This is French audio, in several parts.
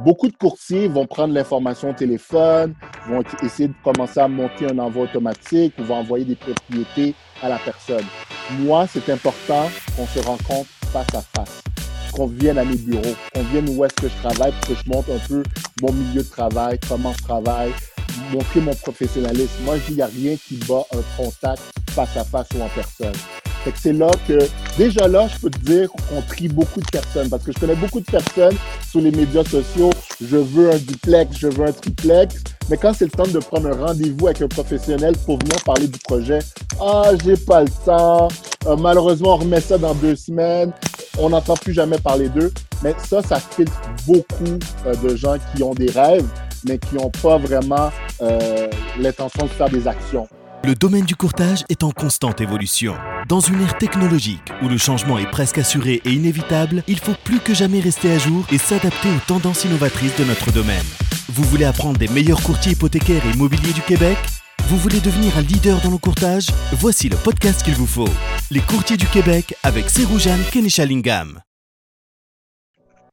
beaucoup de courtiers vont prendre l'information au téléphone, vont essayer de commencer à monter un envoi automatique ou vont envoyer des propriétés à la personne. Moi, c'est important qu'on se rencontre face à face, qu'on vienne à mes bureaux, qu'on vienne où est-ce que je travaille pour que je montre un peu mon milieu de travail, comment je travaille, montrer mon professionnalisme. Moi, je dis, il n'y a rien qui bat un contact face à face ou en personne. Fait que c'est là que, déjà là, je peux te dire qu'on trie beaucoup de personnes parce que je connais beaucoup de personnes sur les médias sociaux. Je veux un duplex, je veux un triplex. Mais quand c'est le temps de prendre un rendez-vous avec un professionnel pour venir parler du projet, ah, j'ai pas le temps. Euh, malheureusement, on remet ça dans deux semaines. On n'entend plus jamais parler d'eux. Mais ça, ça filtre beaucoup euh, de gens qui ont des rêves, mais qui n'ont pas vraiment euh, l'intention de faire des actions. Le domaine du courtage est en constante évolution. Dans une ère technologique où le changement est presque assuré et inévitable, il faut plus que jamais rester à jour et s'adapter aux tendances innovatrices de notre domaine. Vous voulez apprendre des meilleurs courtiers hypothécaires et immobiliers du Québec? Vous voulez devenir un leader dans le courtage? Voici le podcast qu'il vous faut. Les courtiers du Québec avec Seroujan Kenishalingam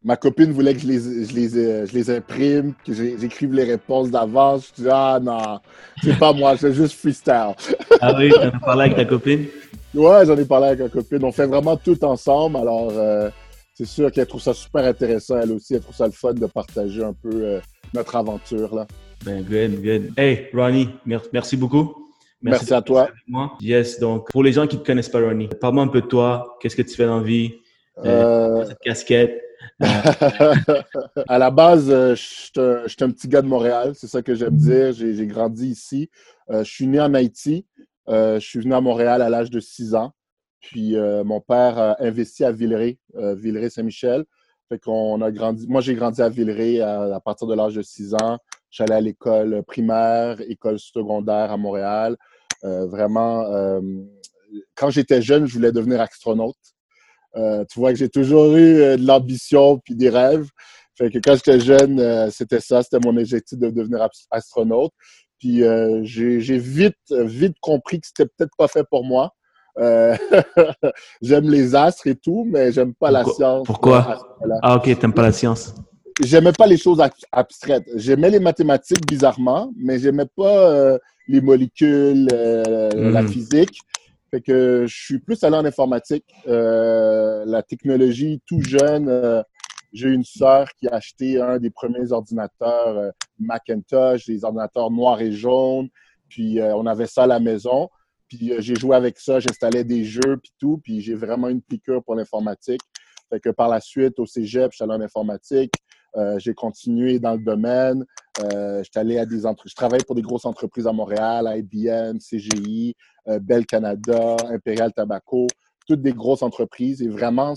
ma copine voulait que je les, je les, euh, je les imprime, que j'écrive les réponses d'avance. Je dis, ah non, c'est pas moi, c'est juste freestyle. ah oui, tu en as parlé avec ta copine? Ouais, j'en ai parlé avec ma copine. On fait vraiment tout ensemble. Alors, euh, c'est sûr qu'elle trouve ça super intéressant, elle aussi. Elle trouve ça le fun de partager un peu euh, notre aventure. Là. Ben, good, good. Hey, Ronnie, merci beaucoup. Merci, à toi. Moi. Yes, donc, pour les gens qui ne te connaissent pas, Ronnie, parle-moi un peu de toi. Qu'est-ce que tu fais dans la vie? cette casquette à la base, euh, je suis un petit gars de Montréal, c'est ça que j'aime dire. J'ai grandi ici. Euh, je suis né en Haïti. Euh, je suis venu à Montréal à l'âge de 6 ans. Puis mon père a investi à Villeray, Villeray-Saint-Michel. Fait qu'on a grandi. Moi, j'ai grandi à Villeray à, partir de l'âge de 6 ans. J'allais à l'école primaire, école secondaire à Montréal. vraiment, quand j'étais jeune, je voulais devenir astronaute. Euh, tu vois que j'ai toujours eu euh, de l'ambition puis des rêves. Fait que quand j'étais jeune, euh, c'était ça, c'était mon objectif de devenir astronaute. Puis j'ai vite, vite compris que c'était peut-être pas fait pour moi. j'aime les astres et tout, mais j'aime pas la science. Pourquoi? Ah, ok, t'aimes pas la science. J'aimais pas les choses abstraites. J'aimais les mathématiques bizarrement, mais j'aimais pas les molécules, la hmm. physique. Fait que je suis plus allé en informatique, euh, la technologie tout jeune. Euh, j'ai une sœur qui a acheté un des premiers ordinateurs euh, Macintosh, des ordinateurs noirs et jaunes. Puis on avait ça à la maison. Puis j'ai joué avec ça, j'installais des jeux puis tout. Puis j'ai vraiment une piqûre pour l'informatique. Fait que par la suite, au cégep, je suis allé en informatique. Euh, j'ai continué dans le domaine. Euh, allé à des entre... Je travaille pour des grosses entreprises à Montréal, IBM, CGI, euh, Bell Canada, Imperial Tobacco, toutes des grosses entreprises. Et vraiment,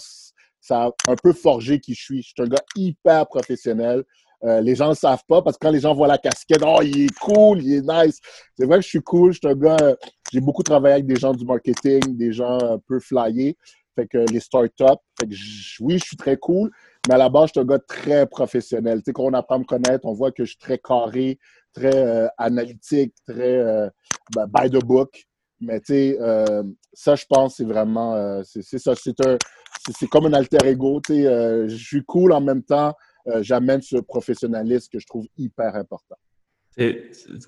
ça a un peu forgé qui je suis. Je suis un gars hyper professionnel. Euh, les gens ne le savent pas parce que quand les gens voient la casquette, oh, il est cool, il est nice. C'est vrai que je suis cool. Je suis un gars, j'ai beaucoup travaillé avec des gens du marketing, des gens un peu flyés. Fait que les startups. Fait que oui, je suis très cool, mais à la base, je suis un gars très professionnel. Tu sais, quand on apprend à me connaître, on voit que je suis très carré, très euh, analytique, très euh, ben, by the book. Mais tu sais, euh, ça, je pense, c'est vraiment, c'est ça, c'est comme un alter ego. Tu sais, je suis cool en même temps, j'amène ce professionnalisme que je trouve hyper important.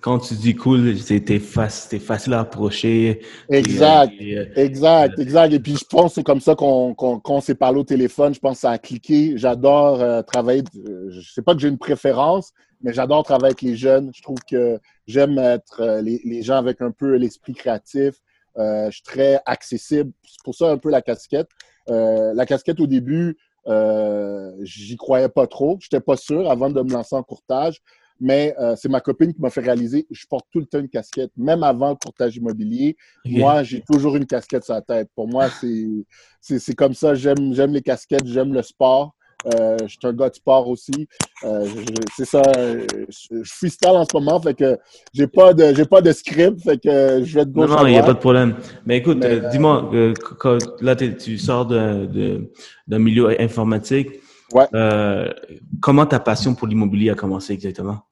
Quand tu dis cool, c'était facile, facile à approcher. Exact, euh, exact, exact. Et puis je pense que c'est comme ça qu'on s'est parlé au téléphone. Je pense que ça a cliqué. J'adore euh, travailler. Euh, je sais pas que j'ai une préférence, mais j'adore travailler avec les jeunes. Je trouve que j'aime être les, les, gens avec un peu l'esprit créatif. je suis très accessible. C'est pour ça un peu la casquette. la casquette au début, j'y croyais pas trop. J'étais pas sûr avant de me lancer en courtage. Mais euh, c'est ma copine qui m'a fait réaliser, je porte tout le temps une casquette, même avant le courtage immobilier. Moi, j'ai toujours une casquette sur la tête. Pour moi, c'est comme ça. J'aime les casquettes, j'aime le sport. Euh, je suis un gars de sport aussi. Euh, c'est ça. Je, suis style en ce moment, fait que j'ai pas de j'ai pas de script, fait que je vais te Non, non, il n'y a pas de problème. Mais écoute, dis-moi, là tu sors d'un de, de, milieu informatique. Ouais. Euh, comment ta passion pour l'immobilier a commencé exactement?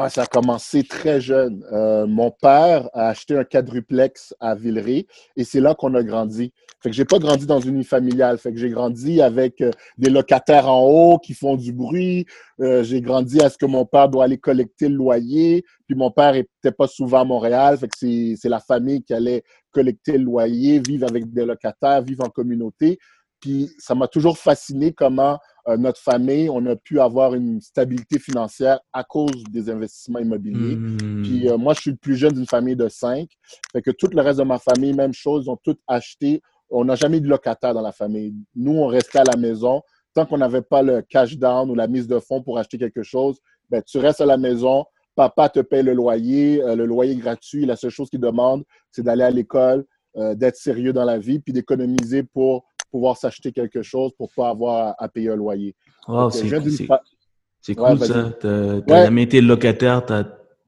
Ah, ça a commencé très jeune. Euh, mon père a acheté un quadruplex à Villeray et c'est là qu'on a grandi. Fait que j'ai pas grandi dans une familiale. Fait que j'ai grandi avec euh, des locataires en haut qui font du bruit. Euh, j'ai grandi à ce que mon père doit aller collecter le loyer. Puis mon père était pas souvent à Montréal. Fait que c'est la famille qui allait collecter le loyer, vivre avec des locataires, vivre en communauté. Puis ça m'a toujours fasciné comment notre famille, on a pu avoir une stabilité financière à cause des investissements immobiliers. Hmm. Puis euh, moi, je suis le plus jeune d'une famille de cinq. Fait que tout le reste de ma famille, même chose, ils ont tout acheté. On n'a jamais eu de locataire dans la famille. Nous, on restait à la maison. Tant qu'on n'avait pas le cash down ou la mise de fonds pour acheter quelque chose, ben, tu restes à la maison. Papa te paye le loyer, euh, le loyer gratuit. La seule chose qu'il demande, c'est d'aller à l'école, d'être sérieux dans la vie, puis d'économiser pour pouvoir s'acheter quelque chose pour pas avoir à, payer un loyer. c'est cool ça. Tu n'as jamais été locataire, tu as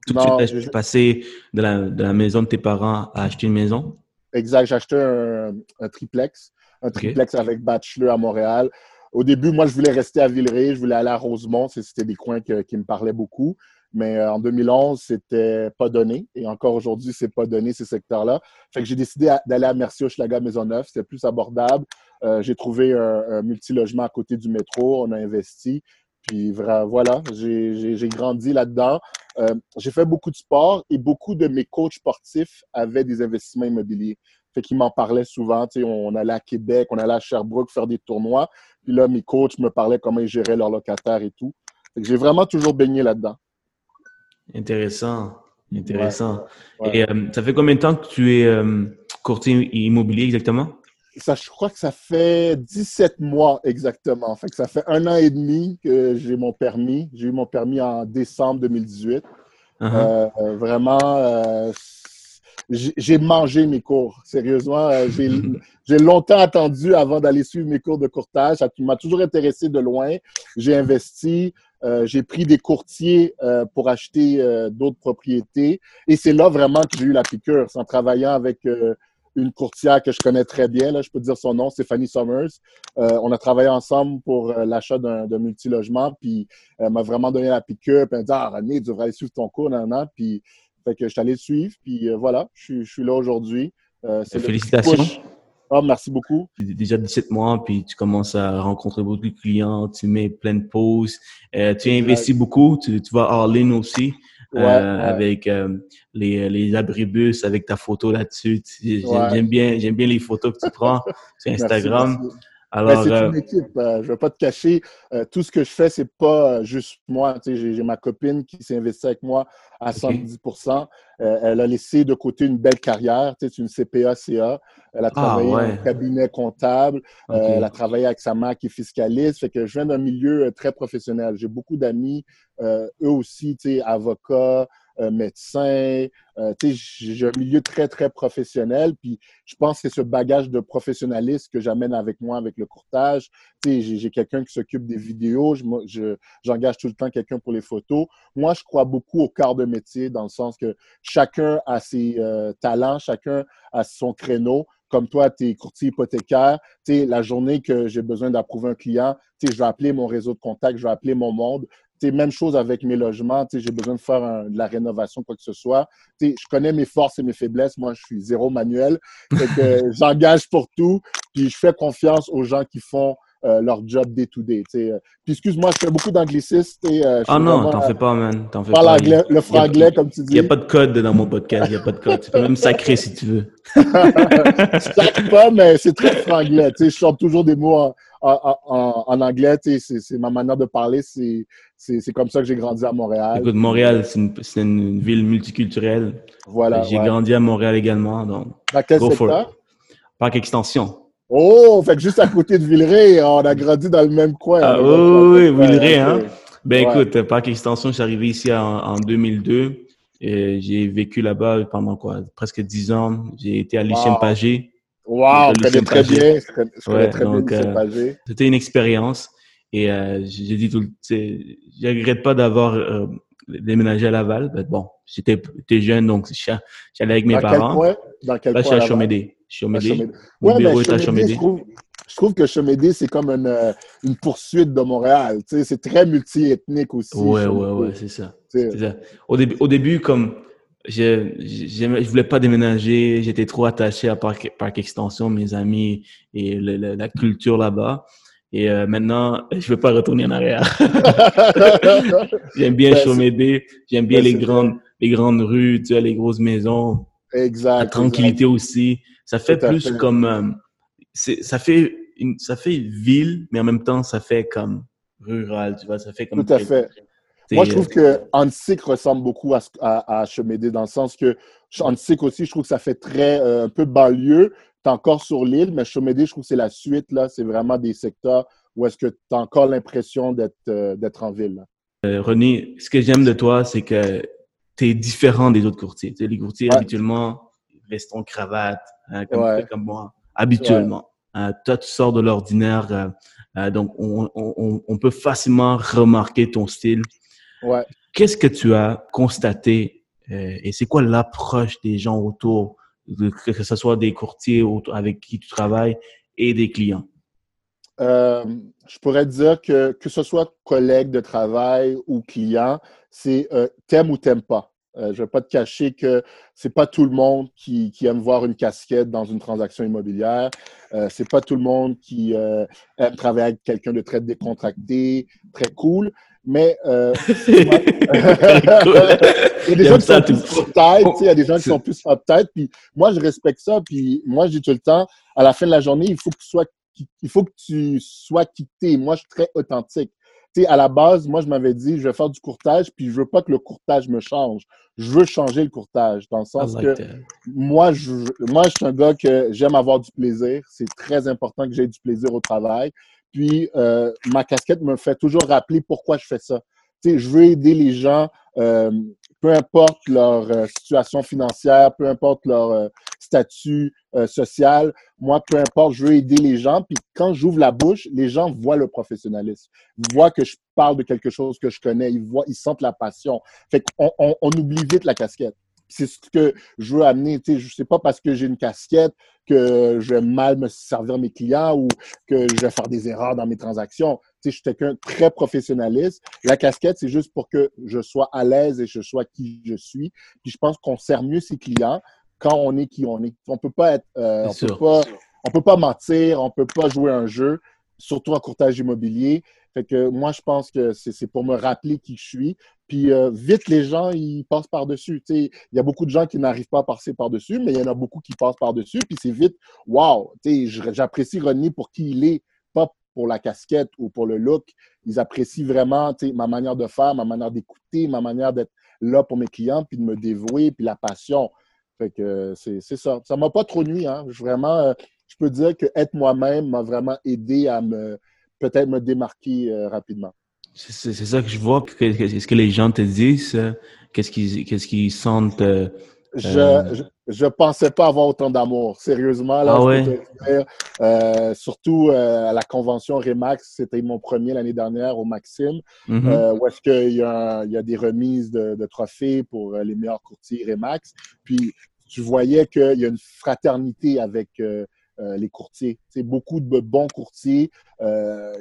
tout de suite passé de la, de la, maison de tes parents à acheter une maison? Exact, j'ai acheté un, triplex, un triplex avec bachelor à Montréal. Au début, moi, je voulais rester à Villeray, je voulais aller à Rosemont, c'était des coins qui me parlaient beaucoup. Mais euh, en 2011, c'était pas donné. Et encore aujourd'hui, c'est pas donné, ces secteurs-là. Fait que j'ai décidé d'aller à Merci Maison Maisonneuve. C'était plus abordable. Euh, j'ai trouvé un, un multilogement à côté du métro. On a investi. Puis voilà, j'ai grandi là-dedans. Euh, j'ai fait beaucoup de sport et beaucoup de mes coachs sportifs avaient des investissements immobiliers. Fait qu'ils m'en parlaient souvent. On allait à Québec, on allait à Sherbrooke faire des tournois. Puis là, mes coachs me parlaient comment ils géraient leurs locataires et tout. j'ai vraiment toujours baigné là-dedans. Intéressant. Intéressant. Et euh, ça fait combien de temps que tu es euh, courtier immobilier exactement? Ça, je crois que ça fait 17 mois exactement. Fait que ça fait un an et demi que j'ai mon permis. J'ai eu mon permis en décembre 2018. Uh-huh. Euh, vraiment, j'ai mangé mes cours. Sérieusement, j'ai longtemps attendu avant d'aller suivre mes cours de courtage. Ça m'a toujours intéressé de loin. J'ai investi. Euh, j'ai pris des courtiers euh, pour acheter euh, d'autres propriétés. Et c'est là vraiment que j'ai eu la piqûre. C'est en travaillant avec une courtière que je connais très bien, là, je peux dire son nom, Stéphanie Summers. on a travaillé ensemble pour l'achat d'un multilogement, puis elle m'a vraiment donné la piqûre, puis elle m'a dit « Ah, René, tu devrais aller suivre ton cours, nan, nan. Puis, fait que je suis allé le suivre, puis voilà, je, suis là aujourd'hui. Félicitations. Oh, merci beaucoup. Déjà 17 mois, puis tu commences à rencontrer beaucoup de clients, tu mets plein de pauses. Euh, tu investis beaucoup, tu, vas à Arlene aussi. Euh, avec euh, les, les abribus, avec ta photo là-dessus. J'aime bien, j'aime bien les photos que tu prends sur Instagram. Alors, c'est une euh, équipe. Euh, je ne vais pas te cacher. Euh, tout ce que je fais, c'est pas juste moi. j'ai, ma copine qui s'est investie avec moi à 110 Elle a laissé de côté une belle carrière. c'est une CPA-CA. Elle a ah, travaillé dans un cabinet comptable. elle a travaillé avec sa mère qui est fiscaliste. Fait que je viens d'un milieu très professionnel. J'ai beaucoup d'amis, eux aussi, avocats, euh, médecin. Euh, j'ai un milieu très, très professionnel. Puis je pense que c'est ce bagage de professionnalisme que j'amène avec moi avec le courtage. J'ai quelqu'un qui s'occupe des vidéos. J'engage tout le temps quelqu'un pour les photos. Moi, je crois beaucoup au quart de métier dans le sens que chacun a ses euh, talents, chacun a son créneau comme toi, tu es courtier hypothécaire, la journée que j'ai besoin d'approuver un client, je vais appeler mon réseau de contacts, je vais appeler mon monde, même chose avec mes logements. J'ai besoin de faire de la rénovation, quoi que ce soit. je connais mes forces et mes faiblesses. Moi, je suis zéro manuel. j'engage pour tout. Puis je fais confiance aux gens qui font euh, leur job day-to-day. Puis excuse-moi, je fais beaucoup d'anglicistes. Euh, ah non, t'en fais pas, man. T'en fais pas. le franglais, comme tu dis. Il n'y a pas de code dans mon podcast. Il n'y a pas de code. Tu peux même sacrer si tu veux. je pas, mais c'est très franglais. Je chante toujours des mots en, en, en anglais, c'est ma manière de parler, c'est comme ça que j'ai grandi à Montréal. Écoute, Montréal, c'est une, une, ville multiculturelle. Voilà. J'ai grandi à Montréal également. Donc, Dans quel secteur? Parc Extension. Oh, fait que juste à côté de Villeray, on a grandi dans le même coin. Ah, oui, oui, Villeray, hein. Ben écoute, Parc Extension, je suis arrivé ici en, en 2002. J'ai vécu là-bas pendant quoi? Presque 10 ans. J'ai été à Lucien Pagé. Wow, je connais très bien. Je connais très donc, euh, C'était une expérience. Et euh, j'ai dit tout le je regrette pas d'avoir euh, déménagé à Laval. Mais bon, j'étais jeune, donc j'allais avec mes Dans parents. Quel coin? Dans quel Là, je suis à Chomédé. Chomédé. Est à Chomédé. Je trouve, je trouve que Chemédé, c'est comme une, euh, une, poursuite de Montréal. C'est très multiethnique aussi. Ouais, ouais, ouais, c'est ça. ça. Au, début, au début, comme je, je, voulais pas déménager, j'étais trop attaché à Parc, Parc Extension, mes amis et la culture là-bas. Et euh, maintenant, je veux pas retourner en arrière. j'aime bien Chomédé, j'aime bien les grandes, les grandes rues, tu vois, les grosses maisons. Exact. La tranquillité aussi. Ça fait plus comme, euh, ça fait une, ça fait ville, mais en même temps, ça fait comme rural, tu vois, ça fait comme. Tout à fait. Moi, je trouve que Antique ressemble beaucoup à, à, à Chemédé dans le sens que Antique aussi, je trouve que ça fait très euh, un peu banlieue. Es encore sur l'île, mais Chemédé, je trouve que c'est la suite. là. C'est vraiment des secteurs où est-ce que tu as encore l'impression d'être euh, d'être en ville. Euh, René, ce que j'aime de toi, c'est que tu es différent des autres courtiers. Tu sais, les courtiers, habituellement, restent en cravate, hein, comme, comme, moi, habituellement. toi, tu sors de l'ordinaire. donc, on, on, on, peut facilement remarquer ton style. Ouais. Qu'est-ce que tu as constaté euh, et c'est quoi l'approche des gens autour, que ce soit des courtiers avec qui tu travailles et des clients? Euh, je pourrais dire que que ce soit collègue de travail ou client, c'est euh, t'aimes ou t'aimes pas. je ne vais pas te cacher que c'est pas tout le monde qui, qui, aime voir une casquette dans une transaction immobilière. Euh, c'est pas tout le monde qui aime travailler avec quelqu'un de très décontracté, très cool. Mais euh, il y a des gens qui sont plus uptight, il y a des gens qui sont plus. Puis moi, je respecte ça. Puis moi, je dis tout le temps, à la fin de la journée, il faut que tu sois, il faut que tu sois quitté. Moi, je suis très authentique. Tu sais, à la base, moi, je m'avais dit, je vais faire du courtage, puis je veux pas que le courtage me change. Je veux changer le courtage, dans le sens que moi je, moi, je suis un gars que j'aime avoir du plaisir. C'est très important que j'aie du plaisir au travail. Puis euh, ma casquette me fait toujours rappeler pourquoi je fais ça. Tu sais, je veux aider les gens, euh, peu importe leur euh, situation financière, peu importe leur statut social. Moi, peu importe, je veux aider les gens. Puis quand j'ouvre la bouche, les gens voient le professionnalisme, ils voient que je parle de quelque chose que je connais, ils voient, ils sentent la passion. Fait qu'on on, on oublie vite la casquette c'est ce que je veux amener. Tu sais, je sais pas parce que j'ai une casquette que je vais mal me servir mes clients ou que je vais faire des erreurs dans mes transactions. Tu sais, je suis quelqu'un très professionnaliste. La casquette, c'est juste pour que je sois à l'aise et je sois qui je suis. Puis je pense qu'on sert mieux ses clients quand on est qui on est. On peut pas être, euh, on peut pas, on peut pas mentir, on peut pas jouer un jeu, surtout en courtage immobilier. Fait que moi, je pense que c'est pour me rappeler qui je suis. Puis euh, vite, les gens, ils passent par-dessus. Il y a beaucoup de gens qui n'arrivent pas à passer par-dessus, mais il y en a beaucoup qui passent par-dessus. Puis c'est vite, wow! J'apprécie René pour qui il est, pas pour la casquette ou pour le look. Ils apprécient vraiment ma manière de faire, ma manière d'écouter, ma manière d'être là pour mes clients, puis de me dévouer, puis la passion. Fait que c'est ça. Ça m'a pas trop nuit. Hein. Vraiment, euh, je peux dire que être moi-même m'a vraiment aidé à me peut-être me démarquer euh, rapidement. C'est ça que je vois. Qu'est-ce que les gens te disent? Euh, qu'est-ce qu'ils sentent? Euh, je, je, pensais pas avoir autant d'amour, sérieusement. Là, ah surtout à la convention Remax, c'était mon premier l'année dernière au Maxime, mm-hmm. où est-ce qu'il y, a, il y a des remises de, de trophées pour les meilleurs courtiers Remax. Puis tu voyais qu'il y a une fraternité avec euh, les courtiers. C'est beaucoup de bons courtiers. Euh,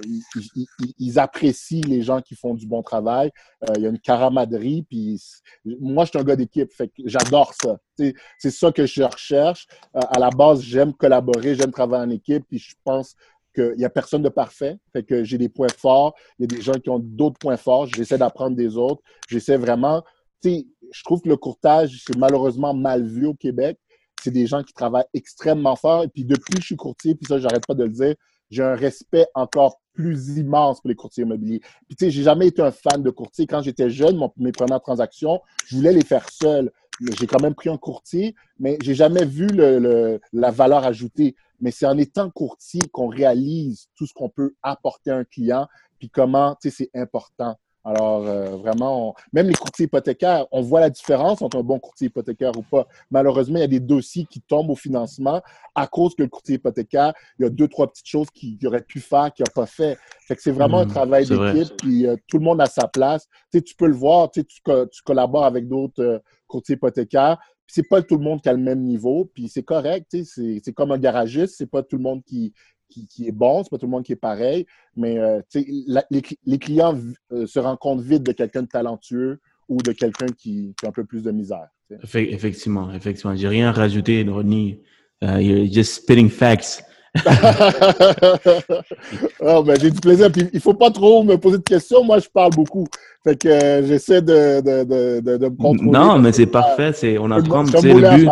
ils, apprécient les gens qui font du bon travail. Euh, il y a une caramaderie. Puis moi, je suis un gars d'équipe. J'adore ça. C'est ça que je recherche. à la base, j'aime collaborer, j'aime travailler en équipe. Puis je pense qu'il n'y a personne de parfait. Fait que j'ai des points forts. Il y a des gens qui ont d'autres points forts. J'essaie d'apprendre des autres. J'essaie vraiment. je trouve que le courtage, c'est malheureusement mal vu au Québec c'est des gens qui travaillent extrêmement fort. Et puis depuis je suis courtier, puis ça, j'arrête pas de le dire, j'ai un respect encore plus immense pour les courtiers immobiliers. Puis tu sais, j'ai jamais été un fan de courtier. Quand j'étais jeune, mes premières transactions, je voulais les faire seul. J'ai quand même pris un courtier, mais j'ai jamais vu le, la valeur ajoutée. Mais c'est en étant courtier qu'on réalise tout ce qu'on peut apporter à un client, puis comment, tu sais, c'est important. Alors, euh, vraiment, même les courtiers hypothécaires, on voit la différence entre un bon courtier hypothécaire ou pas. Malheureusement, il y a des dossiers qui tombent au financement à cause que le courtier hypothécaire, il y a deux, trois petites choses qu'il aurait pu faire, qu'il n'a pas fait. Fait que c'est vraiment un mmh, travail d'équipe, puis euh, tout le monde a sa place. Tu, sais, tu peux le voir, tu, sais, tu, collabores avec d'autres euh, courtiers hypothécaires, c'est pas tout le monde qui a le même niveau, puis c'est correct, c'est comme un garagiste, c'est pas tout le monde qui, qui, est bon, c'est pas tout le monde qui est pareil, mais euh, les, clients euh, se rendent compte vite de quelqu'un de talentueux ou de quelqu'un qui, a un peu plus de misère. Effectivement, effectivement. J'ai rien rajouté, Ronnie. Uh, you're just spitting facts. oh, ben, j'ai du plaisir. Puis, il faut pas trop me poser de questions. Moi, je parle beaucoup. Fait que euh, j'essaie de, de, de, de, me contrôler. Non, mais c'est parfait. C'est, on a comme, c'est le but.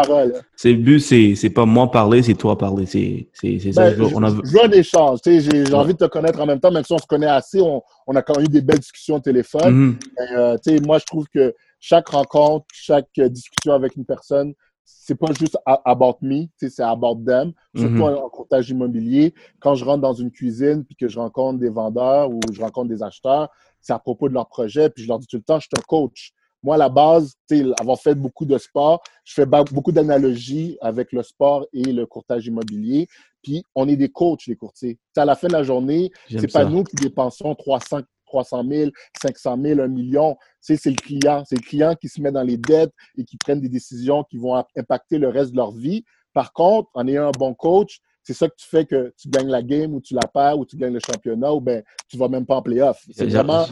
C'est le but, c'est, c'est pas moi parler, c'est toi parler. C'est, c'est, c'est ça. Ben, on a... Je veux un échange. J'ai, j'ai envie de te connaître en même temps, même si on se connaît assez, on, on a quand même eu des belles discussions au téléphone. Mm-hmm. euh, moi, je trouve que chaque rencontre, chaque discussion avec une personne, c'est pas juste about me, c'est about them. Surtout mm en, courtage immobilier. Quand je rentre dans une cuisine puis que je rencontre des vendeurs ou je rencontre des acheteurs, c'est à propos de leur projet. Puis je leur dis tout le temps, je suis un coach. Moi, à la base, avoir fait beaucoup de sport, je fais beaucoup d'analogies avec le sport et le courtage immobilier. Puis on est des coachs, les courtiers. à la fin de la journée, c'est pas nous qui dépensons 300, 300 000, 500 000, 1 million. C'est le client. C'est le client qui se met dans les dettes et qui prennent des décisions qui vont impacter le reste de leur vie. Par contre, en ayant un bon coach, c'est ça que tu fais que tu gagnes la game ou tu la perds ou tu gagnes le championnat ou ben tu vas même pas en playoff. C'est vraiment.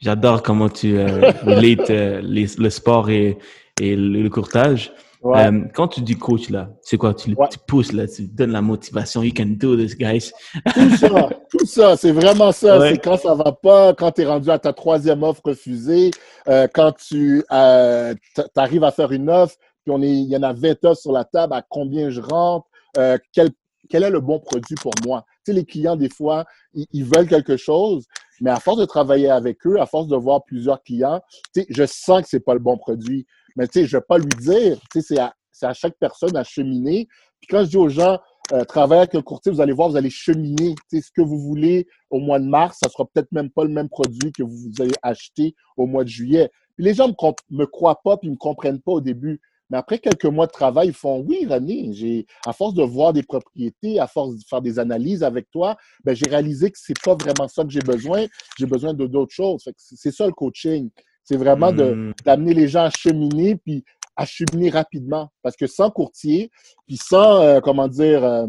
J'adore comment tu euh, euh le sport et, et le courtage. Euh, quand tu dis coach, là, c'est quoi? Tu, pousses, là, tu donnes la motivation. You can do this, guys. tout ça, tout ça, c'est vraiment ça. C'est quand ça va pas, quand tu es rendu à ta troisième offre refusée, euh, quand tu euh, arrives à faire une offre, puis on est, il y en a 20 offres sur la table, à combien je rentre, euh, quel, quel est le bon produit pour moi? Tu sais, les clients, des fois, ils, ils, veulent quelque chose, mais à force de travailler avec eux, à force de voir plusieurs clients, tu sais, je sens que c'est pas le bon produit. Mais tu sais, je vais pas lui dire. Tu sais, c'est à, chaque personne à cheminer. Puis quand je dis aux gens, euh, travaillez avec un courtier, vous allez voir, vous allez cheminer. Tu sais, ce que vous voulez au mois de mars, ça sera peut-être même pas le même produit que vous allez acheter au mois de juillet. Puis les gens me, me croient pas, puis me comprennent pas au début. Mais après quelques mois de travail, ils font oui, René, j'ai à force de voir des propriétés, à force de faire des analyses avec toi, ben, j'ai réalisé que c'est pas vraiment ça que j'ai besoin. J'ai besoin de d'autres choses. C'est ça le coaching. C'est vraiment hmm. d'amener les gens à cheminer, puis à cheminer rapidement. Parce que sans courtier, puis sans, euh, comment dire, euh,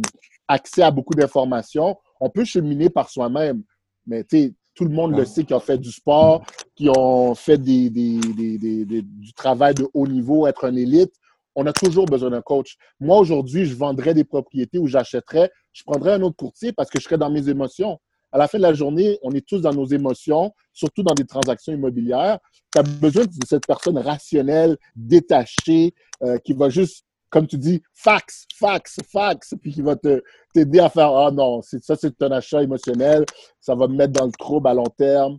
accès à beaucoup d'informations, on peut cheminer par soi-même. Mais tu sais, tout le monde le sait qui ont fait du sport, qui ont fait des, des, des, du travail de haut niveau, être un élite. On a toujours besoin d'un coach. Moi, aujourd'hui, je vendrais des propriétés ou j'achèterais, je prendrais un autre courtier parce que je serais dans mes émotions à la fin de la journée, on est tous dans nos émotions, surtout dans des transactions immobilières. Tu as besoin de cette personne rationnelle, détachée, euh, qui va juste, comme tu dis, fax, fax, fax, puis qui va t'aider à faire Ah non, ça, c'est un achat émotionnel, ça va me mettre dans le trouble à long terme.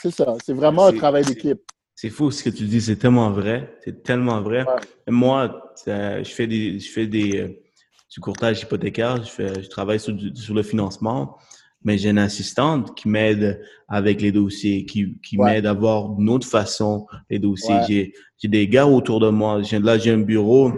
c'est ça, c'est vraiment un travail d'équipe. C'est fou ce que tu dis, c'est tellement vrai, c'est tellement vrai. Moi, je fais des, je fais des, euh, du courtage hypothécaire, je, fais, je travaille sur, sur le financement mais j'ai une assistante qui m'aide avec les dossiers, qui, qui m'aide à voir d'une autre façon les dossiers. J'ai, j'ai des gars autour de moi. là, j'ai un bureau.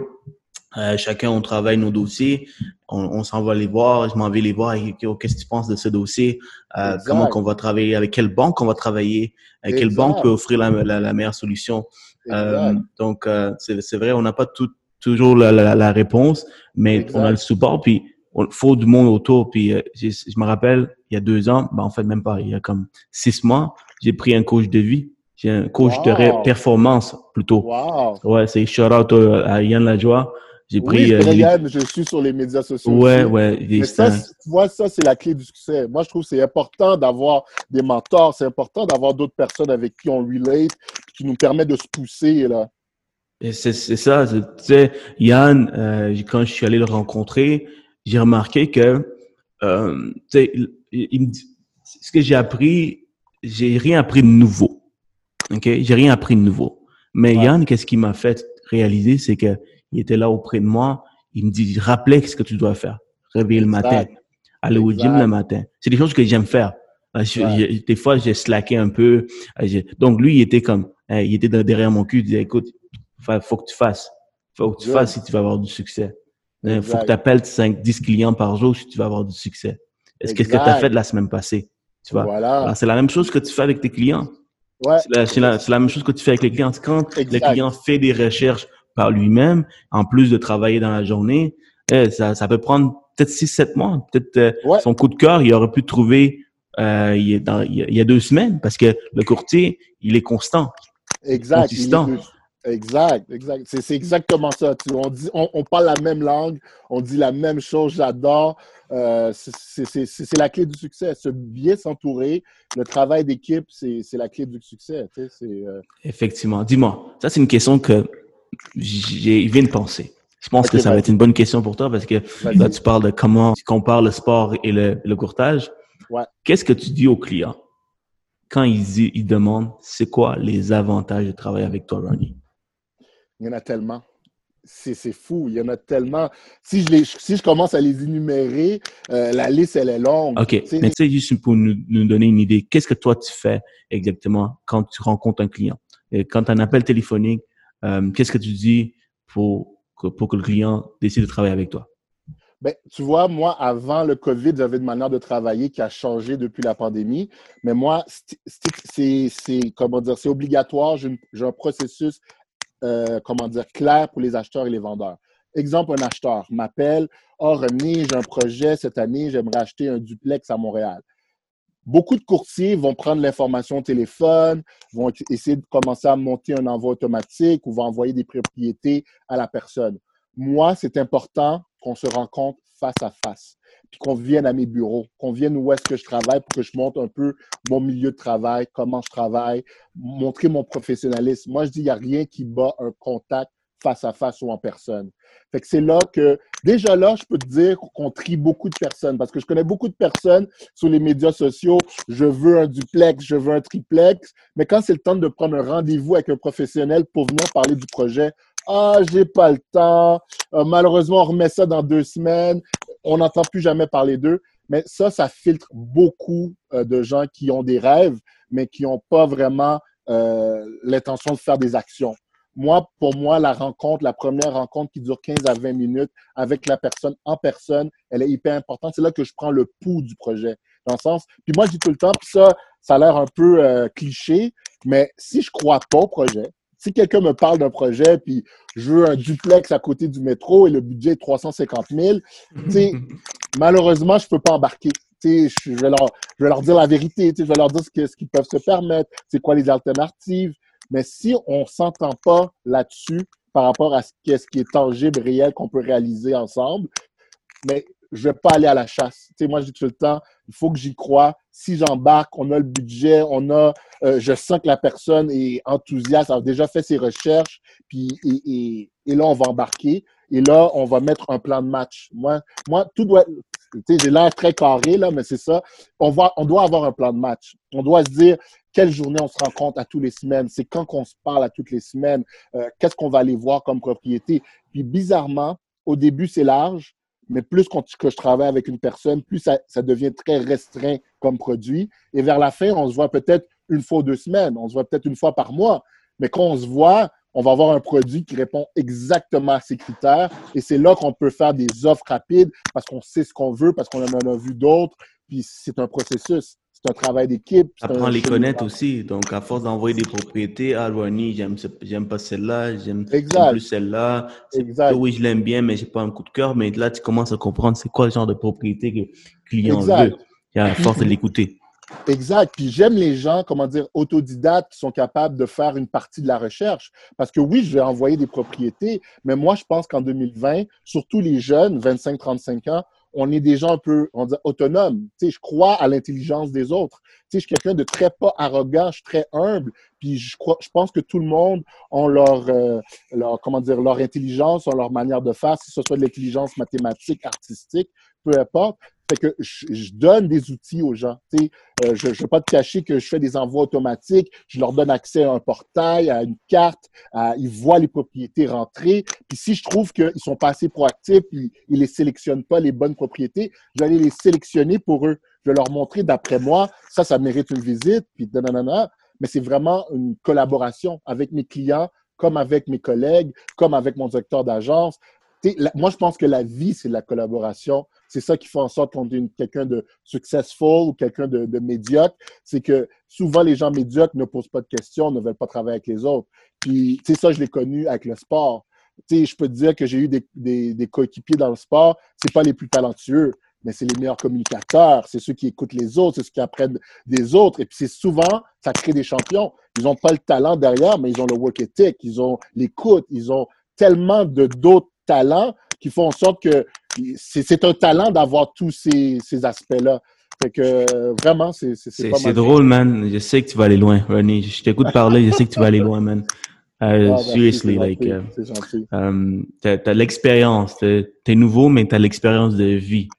Euh, chacun, on travaille nos dossiers. On, on s'en va les voir. Je m'en vais les voir. Qu'est-ce que tu penses de ce dossier? Euh, comment qu'on va travailler? Avec quelle banque on va travailler? Avec quelle banque peut offrir la, la, meilleure solution? Euh, donc, euh, c'est, c'est vrai, on n'a pas tout, toujours la, la, réponse, mais on a le support. Puis, faut du monde autour. Puis euh, je, me rappelle, il y a deux ans, ben, en fait même pas, il y a comme six mois, j'ai pris un coach de vie. J'ai un coach de performance plutôt. Wow. Ouais, c'est shout out à Yann Lajoie. J'ai pris. Oui, euh, Yann, je suis sur les médias sociaux. Ouais, ouais. Mais ça, tu vois, ça, c'est la clé du succès. Moi, je trouve que c'est important d'avoir des mentors. C'est important d'avoir d'autres personnes avec qui on relate, qui nous permettent de se pousser, là. C'est ça. Tu sais, Yann, euh, quand je suis allé le rencontrer, j'ai remarqué que euh, il, ce que j'ai appris, j'ai rien appris de nouveau. Ok, j'ai rien appris de nouveau. Mais Yann, qu'est-ce qui m'a fait réaliser, c'est que il était là auprès de moi. Il me dit, rappelez ce que tu dois faire. Réveiller le matin, aller au gym le matin. C'est des choses que j'aime faire. Euh, des fois, j'ai slacké un peu. Euh, donc lui, il était comme, il était derrière mon cul. Il disait, écoute, faut que tu fasses. Faut que tu fasses si tu vas avoir du succès. Il faut que tu appelles 5, 10 clients par jour si tu vas avoir du succès. Est-ce que ce que tu as fait de la semaine passée? Tu vois? Voilà. C'est la même chose que tu fais avec tes clients. Ouais. C'est la, la, même chose que tu fais avec les clients. Quand le client fait des recherches par lui-même, en plus de travailler dans la journée, eh, ça, ça peut prendre peut-être six, sept mois. Peut-être euh, son coup de cœur, il aurait pu trouver euh, il, y a, il, y a, deux semaines parce que le courtier, il est constant. Exact. Consistant. Exact, exact. C'est exactement ça. On, dit, on, parle la même langue, on dit la même chose, j'adore. Euh, c'est la clé du succès. Se bien s'entourer, le travail d'équipe, c'est la clé du succès. Euh... Effectivement. Dis-moi, ça c'est une question que j'ai vient de penser. Je pense que ça va être une bonne question pour toi parce que là, tu parles de comment tu compares le sport et le, le courtage. Ouais. Qu'est-ce que tu dis aux clients quand ils, ils demandent c'est quoi les avantages de travailler avec toi, Ronnie? Il y en a tellement. C'est fou, il y en a tellement. Si je, les, si je commence à les énumérer, euh, la liste, elle est longue. OK. Mais tu sais, juste pour nous, nous donner une idée, qu'est-ce que toi, tu fais exactement quand tu rencontres un client? Et quand tu as un appel téléphonique, euh, qu'est-ce que tu dis pour que, pour que le client décide de travailler avec toi? Ben, tu vois, moi, avant le COVID, j'avais une manière de travailler qui a changé depuis la pandémie. Mais moi, c'est comment dire, c'est obligatoire. J'ai un processus euh, comment dire, clair pour les acheteurs et les vendeurs. Exemple, un acheteur m'appelle Oh, René, j'ai un projet cette année, j'aimerais acheter un duplex à Montréal. Beaucoup de courtiers vont prendre l'information au téléphone, vont essayer de commencer à monter un envoi automatique ou vont envoyer des propriétés à la personne. Moi, c'est important qu'on se rencontre face à face puis qu'on vienne à mes bureaux, qu'on vienne où est-ce que je travaille pour que je montre un peu mon milieu de travail, comment je travaille, montrer mon professionnalisme. Moi, je dis, il n'y a rien qui bat un contact face à face ou en personne. Fait que c'est là que, déjà là, je peux te dire qu'on trie beaucoup de personnes parce que je connais beaucoup de personnes sur les médias sociaux. Je veux un duplex, je veux un triplex. Mais quand c'est le temps de prendre un rendez-vous avec un professionnel pour venir parler du projet, ah, j'ai pas le temps. Euh, malheureusement, on remet ça dans deux semaines on n'entend plus jamais parler d'eux. Mais ça, ça filtre beaucoup euh, de gens qui ont des rêves, mais qui n'ont pas vraiment euh, l'intention de faire des actions. Moi, pour moi, la rencontre, la première rencontre qui dure 15 à 20 minutes avec la personne en personne, elle est hyper importante. C'est là que je prends le pouls du projet. Dans le sens, puis moi, je dis tout le temps, puis ça, ça a l'air un peu euh, cliché, mais si je crois pas au projet, si quelqu'un me parle d'un projet, puis je veux un duplex à côté du métro et le budget est 350 000, malheureusement, je ne peux pas embarquer. Je vais, leur, je vais leur dire la vérité, je vais leur dire ce qu'ils ce peuvent se permettre, c'est quoi les alternatives. Mais si on ne s'entend pas là-dessus par rapport à ce qui, est, ce qui est tangible, réel, qu'on peut réaliser ensemble, mais je vais pas aller à la chasse. Tu sais, moi, je dis tout le temps, il faut que j'y crois. Si j'embarque, on a le budget, on a, euh, je sens que la personne est enthousiaste, a déjà fait ses recherches, puis et, et, là, on va embarquer. Et là, on va mettre un plan de match. Moi, moi tout doit tu sais, j'ai l'air très carré, là, mais c'est ça. On, va, on doit avoir un plan de match. On doit se dire quelle journée on se rencontre à toutes les semaines? C'est quand qu'on se parle à toutes les semaines? Euh, qu'est-ce qu'on va aller voir comme propriété? Puis bizarrement, au début, c'est large mais plus que je travaille avec une personne, plus ça, devient très restreint comme produit. Et vers la fin, on se voit peut-être une fois ou deux semaines, on se voit peut-être une fois par mois. Mais quand on se voit, on va avoir un produit qui répond exactement à ces critères. Et c'est là qu'on peut faire des offres rapides parce qu'on sait ce qu'on veut, parce qu'on en a vu d'autres. Puis c'est un processus c'est un travail d'équipe. Apprends à les connaître aussi. Donc, à force d'envoyer des propriétés, ah, Ronnie, j'aime, j'aime pas celle-là, j'aime plus celle-là. Oui, je l'aime bien, mais j'ai pas un coup de cœur. Mais là, tu commences à comprendre c'est quoi le genre de propriété que le client veut. Et à force de l'écouter. Exact. Puis j'aime les gens, comment dire, autodidactes qui sont capables de faire une partie de la recherche. Parce que oui, je vais envoyer des propriétés, mais moi, je pense qu'en 2020, surtout les jeunes, 25-35 ans, on est déjà un peu on dit, autonome. Tu sais, je crois à l'intelligence des autres. Tu sais, je suis quelqu'un de très pas arrogant, je suis très humble. Puis je crois, je pense que tout le monde a leur, euh, leur, comment dire, leur intelligence, leur manière de faire, si ce soit de l'intelligence mathématique, artistique, peu importe. Fait que je, donne des outils aux gens. Euh, je ne vais pas te cacher que je fais des envois automatiques. Je leur donne accès à un portail, à une carte. ils voient les propriétés rentrer. Puis si je trouve qu'ils sont pas assez proactifs, puis ils les sélectionnent pas les bonnes propriétés, je vais aller les sélectionner pour eux. Je vais leur montrer, d'après moi, ça, ça mérite une visite. Puis nanana. Mais c'est vraiment une collaboration avec mes clients, comme avec mes collègues, comme avec mon directeur d'agence. Moi, je pense que la vie, c'est la collaboration. C'est ça qui fait en sorte qu'on est quelqu'un de successful ou quelqu'un de, médiocre. C'est que souvent, les gens médiocres ne posent pas de questions, ne veulent pas travailler avec les autres. Puis, tu sais, ça, je l'ai connu avec le sport. je peux te dire que j'ai eu des, des, coéquipiers dans le sport, c'est pas les plus talentueux, mais c'est les meilleurs communicateurs, c'est ceux qui écoutent les autres, c'est ceux qui apprennent des autres. Et puis c'est souvent, ça crée des champions. Ils n'ont pas le talent derrière, mais ils ont le work ethic, ils ont l'écoute, ils ont tellement d'autres talents qui font en sorte que c'est un talent d'avoir tous ces, ces aspects-là. Fait que vraiment, c'est c'est C'est drôle, man. Je sais que tu vas aller loin, Ronnie. Je t'écoute parler, je sais que tu vas aller loin, man. Uh, seriously, like, uh, um, t'as as, l'expérience. T'es nouveau, mais t'as l'expérience de vie.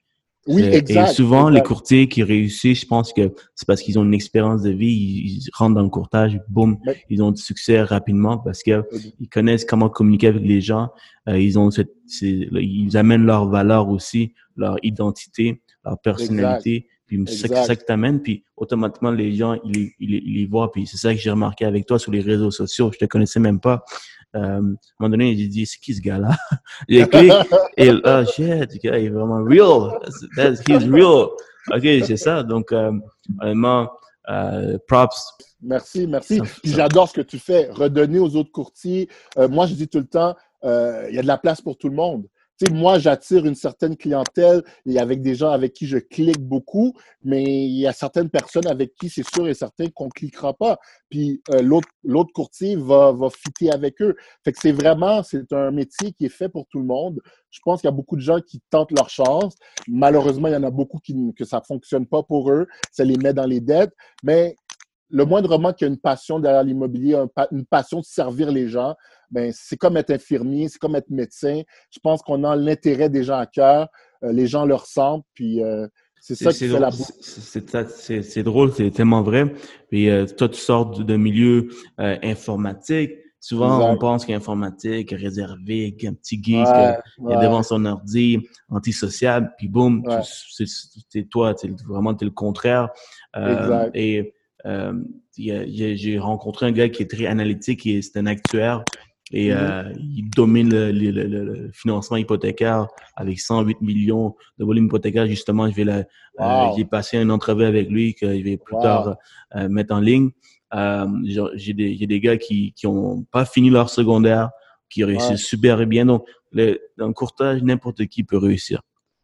Oui, exact. Et souvent, les courtiers qui réussissent, je pense que c'est parce qu'ils ont une expérience de vie, ils, rentrent dans le courtage, boum, ils ont du succès rapidement parce qu'ils ils connaissent comment communiquer avec les gens. Euh, ils ont cette, ils amènent leur valeur aussi, leur identité, leur personnalité puis c'est ça que t'amènes, puis automatiquement les gens ils, ils, ils les voient, puis c'est ça que j'ai remarqué avec toi sur les réseaux sociaux. Je te connaissais même pas. Euh, à un moment donné, j'ai dit c'est qui ce gars-là? J'ai écrit et oh shit, ce gars est vraiment real. That's, he's real. Ok, c'est ça. Donc euh, vraiment, euh, props. Merci, merci. Puis j'adore ce que tu fais. Redonner aux autres courtiers. Euh, moi, je dis tout le temps, euh, il y a de la place pour tout le monde moi, j'attire une certaine clientèle et avec des gens avec qui je clique beaucoup, mais il y a certaines personnes avec qui c'est sûr et certain qu'on ne cliquera pas. Puis euh, l'autre courtier va, va fitter avec eux. Fait que c'est vraiment, c'est un métier qui est fait pour tout le monde. Je pense qu'il y a beaucoup de gens qui tentent leur chance. Malheureusement, il y en a beaucoup qui, que ça ne fonctionne pas pour eux. Ça les met dans les dettes. Mais le moindrement qu'il y a une passion derrière l'immobilier, une passion de servir les gens, ben, c'est comme être infirmier, c'est comme être médecin. Je pense qu'on a l'intérêt des gens à cœur, euh, les gens le ressentent, puis euh, c'est ça qui fait la C'est drôle, c'est tellement vrai. Puis euh, toi, tu sors d'un milieu informatique. Souvent, on pense qu'informatique, réservé, qu'un petit geek ouais, est devant son ordi, antisocial, puis boum, c'est toi, es, vraiment, tu es le contraire. et j'ai rencontré un gars qui est très analytique et c'est un actuaire. Et mm-hmm. euh, il domine le, le, le, financement hypothécaire avec 108 millions de volume hypothécaire. Justement, je vais la, euh, j'ai passé une entrevue avec lui que je vais plus tard euh, mettre en ligne. Euh, j'ai des, des gars qui qui ont pas fini leur secondaire, qui réussissent super bien. Donc, le, dans le courtage, n'importe qui peut réussir.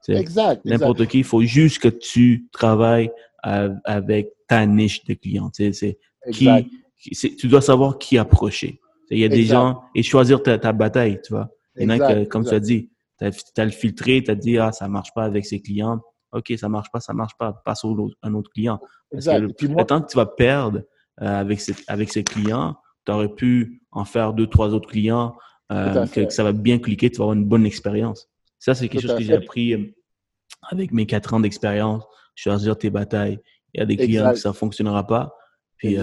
Exact. N'importe qui. Il faut juste que tu travailles avec ta niche de clients. C'est qui, tu dois savoir qui approcher. Il y a des gens, et choisir ta, ta, bataille, tu vois. Il y en a que, comme tu as dit, tu as, le filtré, tu as dit, ah, ça marche pas avec ses clients. OK, ça marche pas, ça marche pas, passe à un autre client. Parce que le, temps que tu vas perdre euh, avec, ces, avec ces clients, tu aurais pu en faire deux, trois autres clients, euh, que, ça va bien cliquer, tu vas avoir une bonne expérience. Ça, c'est quelque chose que j'ai appris euh, avec mes quatre ans d'expérience, choisir tes batailles. Il y a des clients que ça fonctionnera pas. Puis,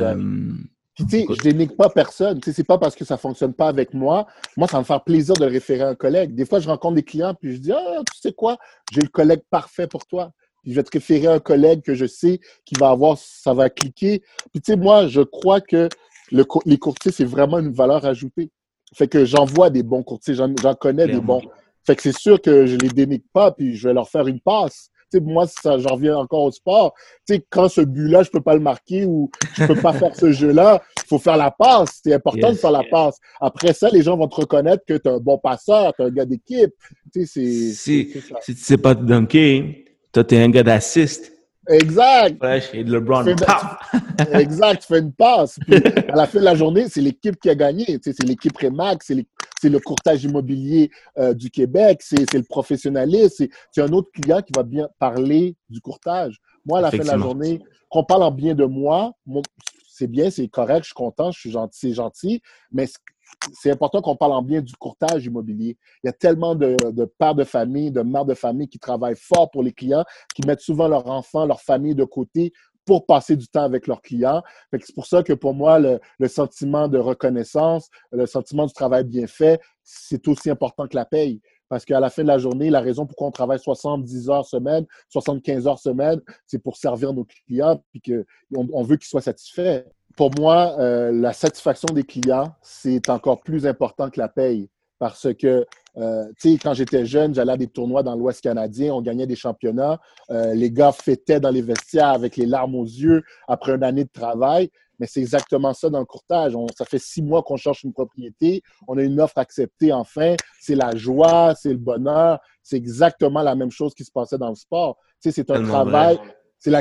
puis, tu sais, je dénigre pas personne. Tu sais, c'est pas parce que ça fonctionne pas avec moi. Moi, ça va me faire plaisir de le référer à un collègue. Des fois, je rencontre des clients, puis je dis, ah, tu sais quoi, j'ai le collègue parfait pour toi. Puis, je vais te référer à un collègue que je sais qui va avoir, ça va cliquer. Puis, tu sais, moi, je crois que le, les courtiers, c'est vraiment une valeur ajoutée. Fait que j'en vois des bons courtiers, j'en connais des bons. Fait que c'est sûr que je les dénigre pas, puis je vais leur faire une passe moi, ça, j'en reviens encore au sport. sais, quand ce but-là, je peux pas le marquer ou je peux pas faire ce jeu-là, il faut faire la passe. C'est important de faire la passe. Après ça, les gens vont te reconnaître que tu es un bon passeur, tu es un gars d'équipe. C'est, si, si tu sais pas te dunker, toi, tu es un gars d'assist. Exact. et LeBron. exact, tu fais une passe. Puis à la fin de la journée, c'est l'équipe qui a gagné. C'est l'équipe Remax, c'est le courtage immobilier euh, du Québec, c'est le professionnalisme. C'est un autre client qui va bien parler du courtage. Moi, à la fin de la journée, qu'on parle en bien de moi, c'est bien, c'est correct, je suis content, je suis gentil, c'est gentil. Mais c'est important qu'on parle en bien du courtage immobilier. Il y a tellement de, pères de famille, de mères de famille qui travaillent fort pour les clients, qui mettent souvent leurs enfants, leur famille de côté pour passer du temps avec leurs clients. C'est pour ça que pour moi, le, sentiment de reconnaissance, le sentiment du travail bien fait, c'est aussi important que la paye. Parce qu'à la fin de la journée, la raison pourquoi on travaille 70 heures semaine, 75 heures semaine, c'est pour servir nos clients et qu'on on veut qu'ils soient satisfaits pour moi, euh, la satisfaction des clients, c'est encore plus important que la paye. Parce que, euh, tu sais, quand j'étais jeune, j'allais à des tournois dans l'Ouest canadien, on gagnait des championnats. Euh, les gars fêtaient dans les vestiaires avec les larmes aux yeux après une année de travail. Mais c'est exactement ça dans le courtage. On, ça fait six mois qu'on cherche une propriété, on a une offre acceptée enfin. C'est la joie, c'est le bonheur. C'est exactement la même chose qui se passait dans le sport. Tu sais, c'est un travail. C'est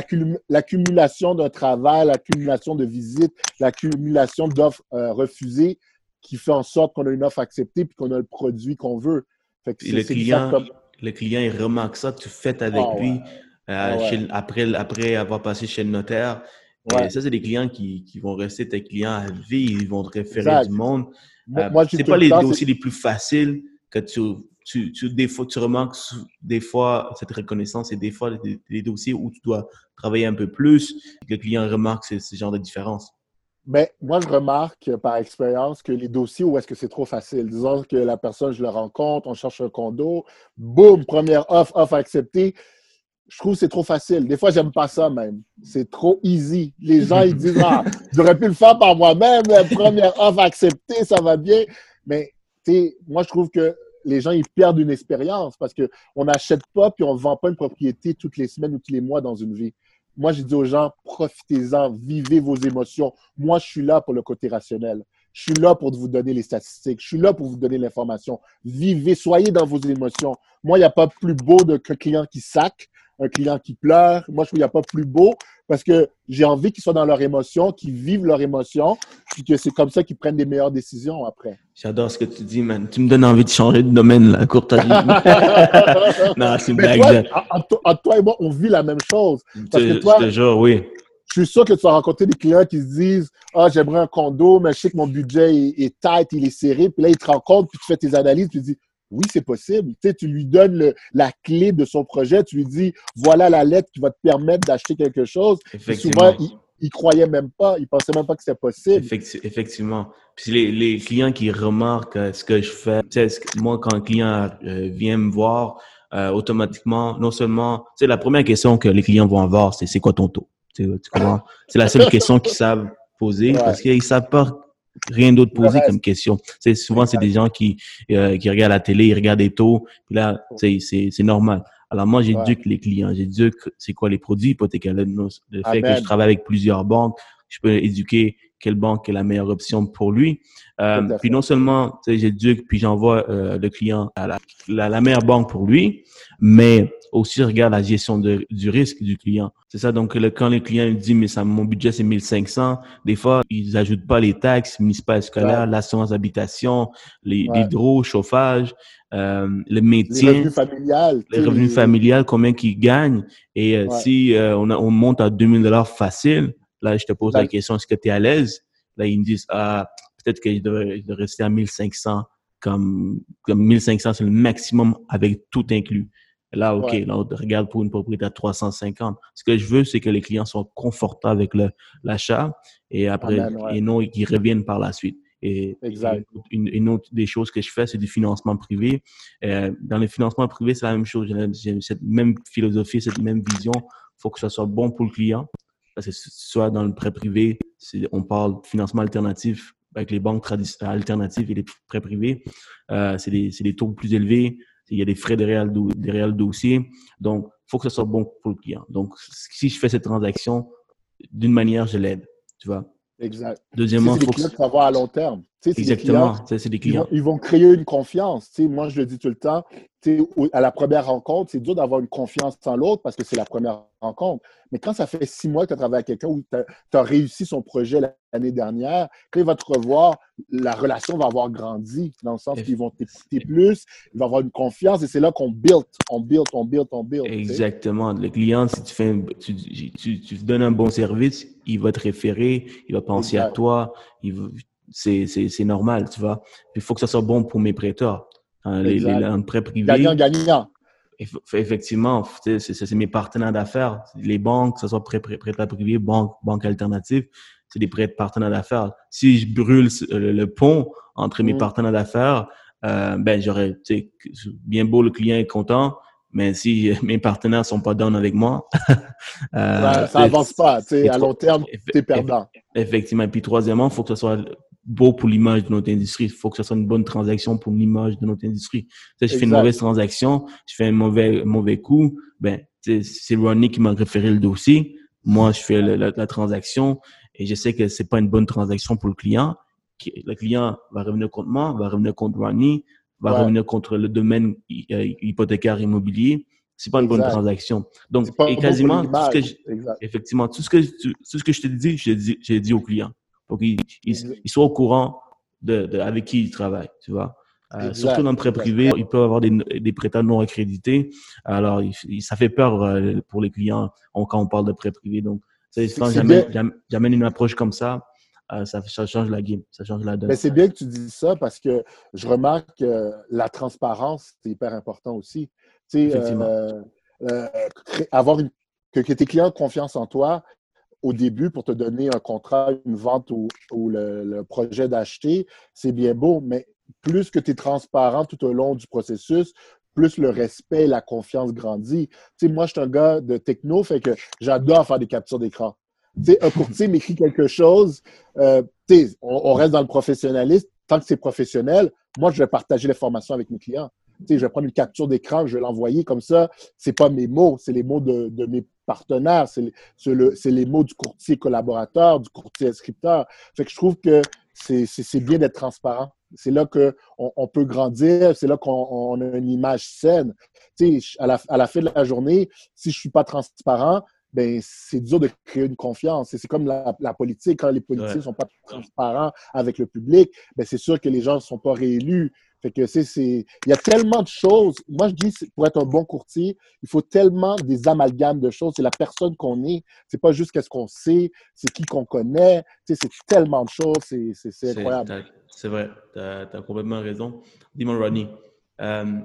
l'accumulation d'un travail, l'accumulation de visites, l'accumulation d'offres euh, refusées qui fait en sorte qu'on a une offre acceptée puis qu'on a le produit qu'on veut. Fait que le, client, le client, il remarque ça, tu fais avec ah lui euh, ah après, après avoir passé chez le notaire. ça, c'est des clients qui, qui, vont rester tes clients à vie, ils vont te référer du monde. Euh, moi, c'est pas les dossiers les plus faciles que tu, tu, tu, des fois, tu remarques des fois cette reconnaissance et des fois les, dossiers où tu dois travailler un peu plus, que le client remarque ce, ce genre de différence. Mais moi, je remarque par expérience que les dossiers où est-ce que c'est trop facile. Disons que la personne, je le rencontre, on cherche un condo, boum, première offre, offre acceptée je trouve que c'est trop facile. Des fois, j'aime pas ça même. C'est trop easy. Les gens, ils disent, ah, j'aurais pu le faire par moi-même. La première offre acceptée, ça va bien. Mais, tu sais, moi, je trouve que les gens, ils perdent une expérience parce qu'on n'achète pas puis on ne vend pas une propriété toutes les semaines ou tous les mois dans une vie. Moi, je dis aux gens, profitez-en, vivez vos émotions. Moi, je suis là pour le côté rationnel. Je suis là pour vous donner les statistiques. Je suis là pour vous donner l'information. Vivez, soyez dans vos émotions. Moi, il n'y a pas plus beau qu'un client qui sac un client qui pleure. Moi, je trouve qu'il n'y a pas plus beau parce que j'ai envie qu'ils soient dans leur émotion, qu'ils vivent leur émotion, puis que c'est comme ça qu'ils prennent des meilleures décisions après. J'adore ce que tu dis, man. Tu me donnes envie de changer de domaine, là, courtage. non, c'est une blague. Toi, toi et moi, on vit la même chose. Parce que toi, je oui. Je suis sûr que tu vas rencontrer des clients qui se disent Ah, j'aimerais un condo, mais je sais que mon budget est, est tight, il est serré. Puis là, ils te rencontrent, puis tu fais tes analyses, tu dis oui, c'est possible. Tu, sais, tu lui donnes la clé de son projet, tu lui dis voilà la lettre qui va te permettre d'acheter quelque chose. Souvent, il, ne croyait même pas, il pensait même pas que c'était possible. Effectivement. Puis les, clients qui remarquent euh, ce que je fais, tu moi, quand un client euh, vient me voir, euh, automatiquement, non seulement, c'est la première question que les clients vont avoir, c'est c'est quoi ton taux? Tu, C'est la seule question qu'ils savent poser parce qu'ils savent pas rien d'autre posé comme question. C'est souvent c'est des gens qui euh, qui regardent la télé, ils regardent des taux, puis là c'est c'est normal. Alors moi j'éduque les clients, j'éduque c'est quoi les produits hypothécaires, le, fait que je travaille avec plusieurs banques, je peux éduquer quelle banque est la meilleure option pour lui. Euh, puis non seulement j'éduque puis j'envoie euh, le client à la, la, la meilleure banque pour lui, mais aussi regarde la gestion de, du risque du client. C'est ça. Donc, le, quand le client dit, mais ça, mon budget, c'est 1500, des fois, ils ajoutent pas les taxes municipales scolaires, l'assurance d'habitation, l'hydro, chauffage, euh, le métier. Les revenus familiales. Les revenus familiales, combien qu'ils gagnent. Et si on, on monte à 2000 dollars facile, là, je te pose la question, est-ce que tu es à l'aise? Là, ils me disent, ah, peut-être que je devrais, rester à 1500 comme, comme 1500, c'est le maximum avec tout inclus. Là, OK, là, on regarde pour une propriété à 350. Ce que je veux, c'est que les clients soient confortables avec l'achat et après, et non qu'ils reviennent par la suite. Et exact. Une, autre des choses que je fais, c'est du financement privé. Euh, dans le financement privé, c'est la même chose. J'ai cette même philosophie, cette même vision. Il faut que ça soit bon pour le client. Parce que soit dans le prêt privé, on parle de financement alternatif avec les banques alternatives et les prêts privés. Euh, c'est des, des taux plus élevés il y a des frais de réel, des réels dossiers. Donc, il faut que ce soit bon pour le client. Donc, si je fais cette transaction, d'une manière, je l'aide. Tu vois? Exact. Deuxièmement, des clients que à long terme. Exactement, c'est des clients. Ils vont, créer une confiance. moi, je le dis tout le temps, à la première rencontre, c'est dur d'avoir une confiance en l'autre parce que c'est la première rencontre. Mais quand ça fait six mois que tu as travaillé avec quelqu'un ou tu as, réussi son projet l'année dernière, quand il va te revoir, la relation va avoir grandi dans le sens qu'ils vont t'écouter plus, il va avoir une confiance et c'est là qu'on build, on build, on build, on build. Exactement. Le client, si tu, fais tu, tu, tu, donnes un bon service, il va te référer, il va penser à toi, il c'est normal, tu vois. Il faut que ça soit bon pour mes prêteurs. Hein, les, les, prêts privés. Gagnant, gagnant. Effectivement, c'est mes partenaires d'affaires. Les banques, que ce soit prêt, prêt, prêt privé, banque, banque alternative, c'est des prêts de partenaires d'affaires. Si je brûle le, pont entre mes mm. partenaires d'affaires, euh, ben j'aurais, bien beau le client est content, mais si mes partenaires sont pas down avec moi, euh, ça, avance pas. À long terme, tu es perdant. Effectivement. Et puis troisièmement, il faut que ce soit beau pour l'image de notre industrie. Il faut que ce soit une bonne transaction pour l'image de notre industrie. Si je fais une mauvaise transaction, je fais un mauvais, mauvais coup, ben, c'est Ronnie qui m'a référé le dossier. Moi, je fais la, transaction et je sais que c'est pas une bonne transaction pour le client, le client va revenir contre moi, va revenir contre Ronnie, va revenir contre le domaine euh, hypothécaire immobilier. C'est pas une bonne transaction. Donc, et quasiment, tout ce que effectivement, tout ce que, tout ce que je te dis, j'ai dit, j'ai dit au client pour qu'il il, soit au courant de, de, avec qui il travaille, tu vois. Euh, surtout dans le prêt privé, il peut avoir des, des prêteurs non accrédités. Alors, il, ça fait peur euh, pour les clients quand on parle de prêt privé. Donc, j'amène une approche comme ça, euh, ça, ça, change la game, ça change la donne. Mais c'est bien que tu dis ça parce que je remarque que la transparence, c'est hyper important aussi. Tu sais, avoir une, que, tes clients aient confiance en toi au début pour te donner un contrat, une vente ou, le, projet d'acheter, c'est bien beau, mais plus que tu es transparent tout au long du processus, plus le respect et la confiance grandit. Tu sais, moi, je suis un gars de techno, fait que j'adore faire des captures d'écran un courtier m'écrit quelque chose, euh, on, reste dans le professionnalisme. Tant que c'est professionnel, moi, je vais partager l'information avec mes clients. Je vais prendre une capture d'écran, je vais l'envoyer comme ça. C'est pas mes mots, c'est les mots de, mes partenaires, c'est les mots du courtier collaborateur, du courtier inscripteur. Fait que je trouve que c'est bien d'être transparent. C'est là qu'on on peut grandir, c'est là qu'on a une image saine. à la, à la fin de la journée, si je suis pas transparent, ben, c'est dur de créer une confiance. C'est comme la, politique, quand les politiciens ne sont pas transparents avec le public, ben, c'est sûr que les gens ne sont pas réélus. Fait que c'est, il y a tellement de choses. Moi, je dis, pour être un bon courtier, il faut tellement des amalgames de choses. C'est la personne qu'on est. C'est pas juste qu'est-ce qu'on sait, c'est qui qu'on connaît. c'est tellement de choses. C'est, incroyable. C'est vrai. Tu as, complètement raison. Dis-moi, Ronnie, euh,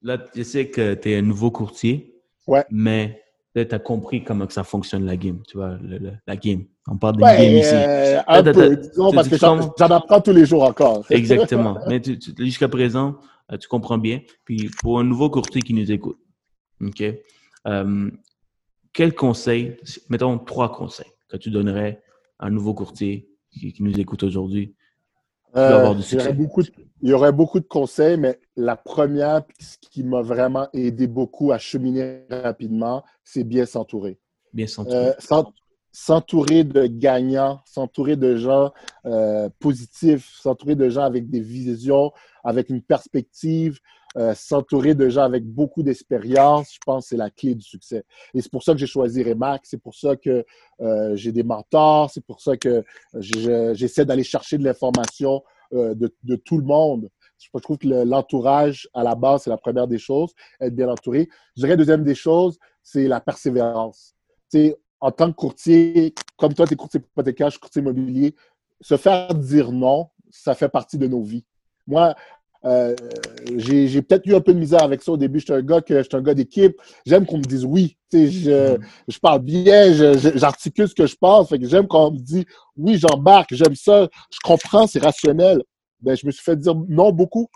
là, je sais que tu es un nouveau courtier. Ouais. Mais tu as compris comment que ça fonctionne la game, tu vois, la game. On parle de game ici. Euh, un peu, disons, parce que j'en apprends tous les jours encore. Exactement. Mais jusqu'à présent, euh, tu comprends bien. Puis pour un nouveau courtier qui nous écoute, OK, euh, quel conseil, mettons trois conseils que tu donnerais à un nouveau courtier qui, qui nous écoute aujourd'hui euh, il, y aurait beaucoup de, il y aurait beaucoup de conseils, mais la première, ce qui m'a vraiment aidé beaucoup à cheminer rapidement, c'est bien s'entourer. Bien s'entourer. Euh, s'entourer de gagnants, s'entourer de gens euh, positifs, s'entourer de gens avec des visions, avec une perspective, euh, s'entourer de gens avec beaucoup d'expérience, je pense c'est la clé du succès. Et c'est pour ça que j'ai choisi Remax, c'est pour ça que euh, j'ai des mentors, c'est pour ça que j'essaie d'aller chercher de l'information euh, de, de, tout le monde. Je trouve que l'entourage, à la base, c'est la première des choses, être bien entouré. Je dirais, deuxième des choses, c'est la persévérance. sais, en tant que courtier, comme toi, tu es courtier hypothécaire, je suis courtier immobilier, se faire dire non, ça fait partie de nos vies. Moi, euh, j'ai peut-être eu un peu de misère avec ça au début. J'étais un gars que un gars d'équipe. J'aime qu'on me dise oui. Je, je parle bien, j'articule ce que je pense. Fait que j'aime qu'on me dise oui, j'embarque, j'aime ça, je comprends, c'est rationnel. Ben, je me suis fait dire non beaucoup.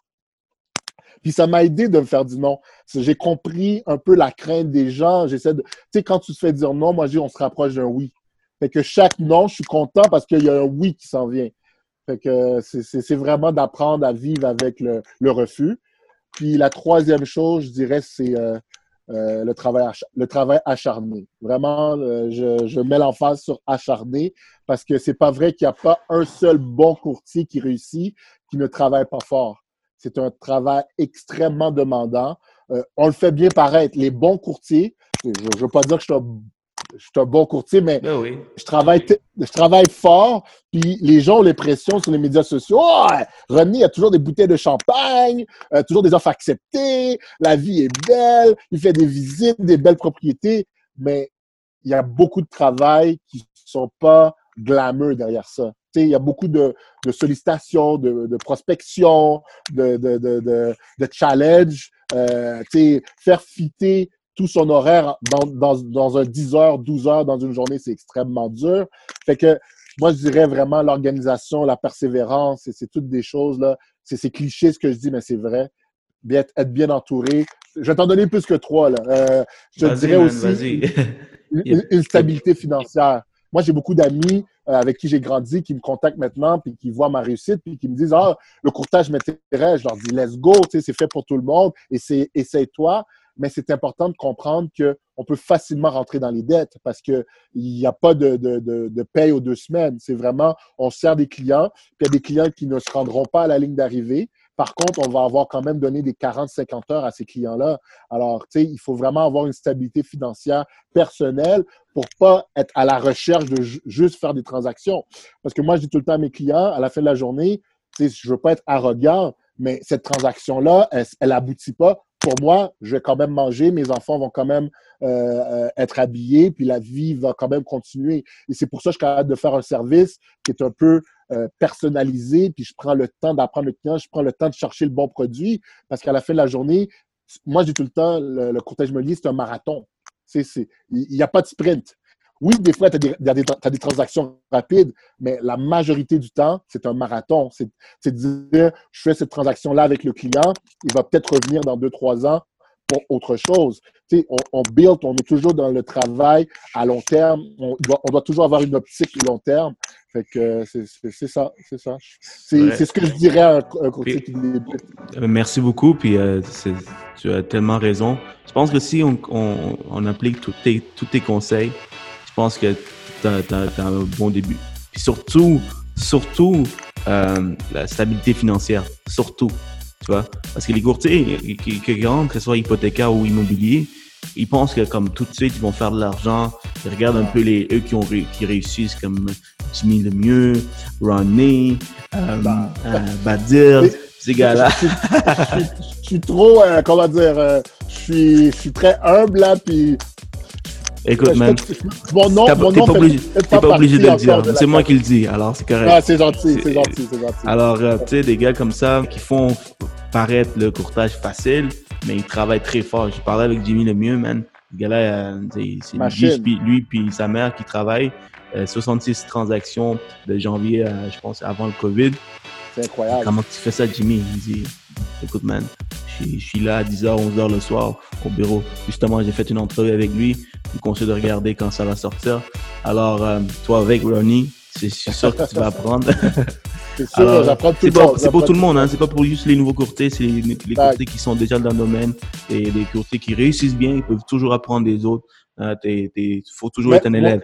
Puis ça m'a aidé de me faire dire non. J'ai compris un peu la crainte des gens. J'essaie de. Tu sais, quand tu te fais dire non, moi, je dis on se rapproche d'un oui. Fait que chaque non, je suis content parce qu'il y a un oui qui s'en vient. Fait que c'est vraiment d'apprendre à vivre avec le, le, refus. Puis la troisième chose, je dirais, c'est euh, euh, le, travail le travail acharné. Vraiment, euh, je, je mets l'emphase sur acharné parce que c'est pas vrai qu'il n'y a pas un seul bon courtier qui réussit qui ne travaille pas fort. C'est un travail extrêmement demandant. Euh, on le fait bien paraître. Les bons courtiers, je ne veux pas dire que je suis je suis un bon courtier, mais ben je, travaille je travaille fort. Puis les gens ont l'impression sur les médias sociaux Oh, René, il y a toujours des bouteilles de champagne, euh, toujours des offres acceptées, la vie est belle, il fait des visites, des belles propriétés. Mais il y a beaucoup de travail qui ne sont pas glamour derrière ça. il y a beaucoup de, sollicitations, de, prospection, de, de, de, challenge. Euh, faire fitter tout son horaire dans, dans, dans un 10 heures, 12 heures dans une journée, c'est extrêmement dur. Fait que moi, je dirais vraiment l'organisation, la persévérance, c'est toutes des choses, là. C'est cliché ce que je dis, mais c'est vrai. Bien, être bien entouré. Je vais t'en donner plus que trois, là. Euh, je dirais aussi une, stabilité financière. Moi, j'ai beaucoup d'amis euh, avec qui j'ai grandi qui me contactent maintenant puis qui voient ma réussite puis qui me disent Ah, le courtage m'intéresse. Je leur dis Let's go, c'est fait pour tout le monde et c'est essaye-toi mais c'est important de comprendre qu'on peut facilement rentrer dans les dettes parce qu'il n'y a pas de, de, de, de, paye aux deux semaines. C'est vraiment, on sert des clients, puis il y a des clients qui ne se rendront pas à la ligne d'arrivée. Par contre, on va avoir quand même donné des 40-50 heures à ces clients-là. Alors, tu sais, il faut vraiment avoir une stabilité financière personnelle pour pas être à la recherche de juste faire des transactions. Parce que moi, je dis tout le temps à mes clients, à la fin de la journée, tu sais, je veux pas être arrogant, mais cette transaction-là, elle, aboutit pas pour moi, je vais quand même manger, mes enfants vont quand même euh, euh, être habillés, puis la vie va quand même continuer. Et c'est pour ça que je suis capable de faire un service qui est un peu euh, personnalisé, puis je prends le temps d'apprendre le client, je prends le temps de chercher le bon produit, parce qu'à la fin de la journée, moi, dis tout le temps, le, le immobilier, c'est un marathon. Il n'y a pas de sprint. Oui, des fois, tu as, des transactions rapides, mais la majorité du temps, c'est un marathon. C'est de dire, je fais cette transaction-là avec le client, il va peut-être revenir dans deux, trois ans pour autre chose. Tu sais, on, on, build, on est toujours dans le travail à long terme. On doit, on doit toujours avoir une optique long terme. Fait que c'est ça, c'est ça. C'est ce que je dirais à un, courtier qui débute. Euh, merci beaucoup, puis euh, tu as tellement raison. Je pense que si on, on, applique tous tes, tous tes conseils, pense que tu as, un bon début. Puis surtout, surtout, euh, la stabilité financière. Surtout. Tu vois? Parce que les courtiers qui, rentrent, que ce soit hypothécaire ou immobilier, ils pensent que comme tout de suite, ils vont faire de l'argent. Ils regardent un peu les eux qui, ont, qui réussissent comme Jimmy Lemieux, Ronnie, euh, bah, euh, Badir, ces gars-là. Je, suis trop, euh, comment dire, je, suis, je suis très humble là, puis Écoute, man, mon nom, mon nom pas obligé, pas, pas obligé de le dire. C'est moi qui le dis, alors c'est correct. Ah, c'est gentil, c'est gentil, c'est gentil. Alors, euh, tu sais, des gars comme ça qui font paraître le courtage facile, mais ils travaillent très fort. J'ai parlé avec Jimmy Lemieux, man. Le gars-là, euh, c'est lui, lui puis sa mère qui travaillent. 66 euh, transactions de janvier, je pense, avant le COVID. C'est incroyable. Comment tu fais ça, Jimmy? Il me dit, écoute, man, je suis là à 10h, 11h le soir au bureau. Justement, j'ai fait une entrevue avec lui. Je conseille de regarder quand ça va sortir. Alors, euh, toi avec Ronnie, c'est sûr que tu vas apprendre. c'est sûr, j'apprends tout le temps. C'est pour tout le monde, hein. c'est pas pour juste les nouveaux courtiers, c'est les, les courtiers qui sont déjà dans le domaine et les courtiers qui réussissent bien, ils peuvent toujours apprendre des autres. Il euh, faut toujours être un élève.